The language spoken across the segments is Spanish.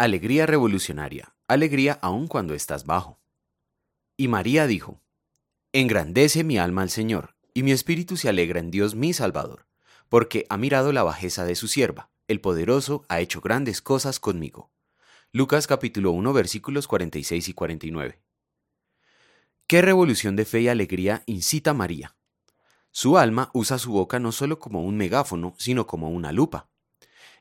Alegría revolucionaria, alegría aun cuando estás bajo. Y María dijo, Engrandece mi alma al Señor, y mi espíritu se alegra en Dios mi Salvador, porque ha mirado la bajeza de su sierva, el poderoso ha hecho grandes cosas conmigo. Lucas capítulo 1 versículos 46 y 49. ¿Qué revolución de fe y alegría incita María? Su alma usa su boca no solo como un megáfono, sino como una lupa.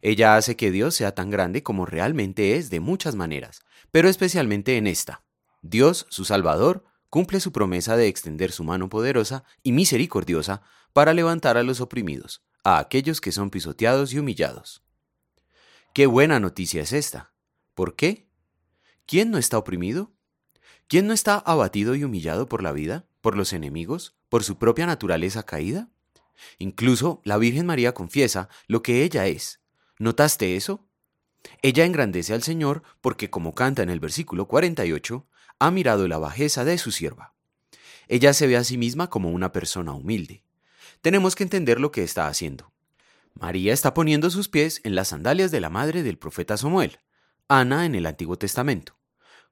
Ella hace que Dios sea tan grande como realmente es de muchas maneras, pero especialmente en esta. Dios, su Salvador, cumple su promesa de extender su mano poderosa y misericordiosa para levantar a los oprimidos, a aquellos que son pisoteados y humillados. Qué buena noticia es esta. ¿Por qué? ¿Quién no está oprimido? ¿Quién no está abatido y humillado por la vida, por los enemigos, por su propia naturaleza caída? Incluso la Virgen María confiesa lo que ella es. ¿Notaste eso? Ella engrandece al Señor porque, como canta en el versículo 48, ha mirado la bajeza de su sierva. Ella se ve a sí misma como una persona humilde. Tenemos que entender lo que está haciendo. María está poniendo sus pies en las sandalias de la madre del profeta Samuel, Ana en el Antiguo Testamento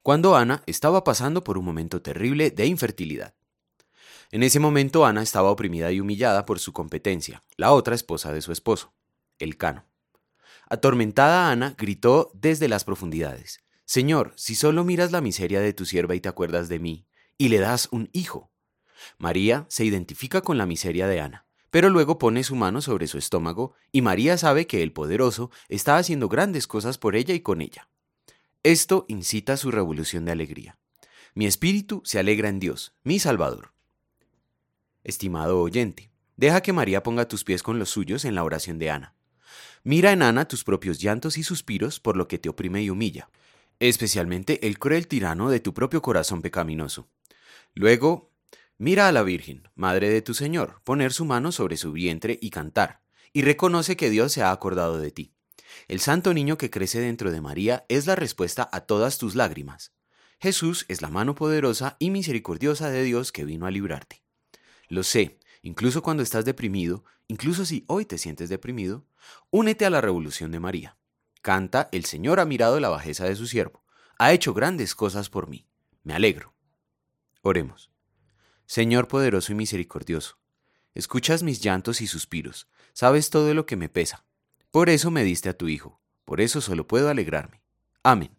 cuando Ana estaba pasando por un momento terrible de infertilidad. En ese momento Ana estaba oprimida y humillada por su competencia, la otra esposa de su esposo, el Cano. Atormentada Ana gritó desde las profundidades, Señor, si solo miras la miseria de tu sierva y te acuerdas de mí, y le das un hijo. María se identifica con la miseria de Ana, pero luego pone su mano sobre su estómago y María sabe que el poderoso está haciendo grandes cosas por ella y con ella. Esto incita su revolución de alegría. Mi espíritu se alegra en Dios, mi Salvador. Estimado oyente, deja que María ponga tus pies con los suyos en la oración de Ana. Mira en Ana tus propios llantos y suspiros por lo que te oprime y humilla, especialmente el cruel tirano de tu propio corazón pecaminoso. Luego, mira a la Virgen, Madre de tu Señor, poner su mano sobre su vientre y cantar, y reconoce que Dios se ha acordado de ti. El santo niño que crece dentro de María es la respuesta a todas tus lágrimas. Jesús es la mano poderosa y misericordiosa de Dios que vino a librarte. Lo sé, incluso cuando estás deprimido, incluso si hoy te sientes deprimido, únete a la revolución de María. Canta, el Señor ha mirado la bajeza de su siervo, ha hecho grandes cosas por mí. Me alegro. Oremos. Señor poderoso y misericordioso, escuchas mis llantos y suspiros, sabes todo lo que me pesa por eso me diste a tu Hijo, por eso solo puedo alegrarme. Amén.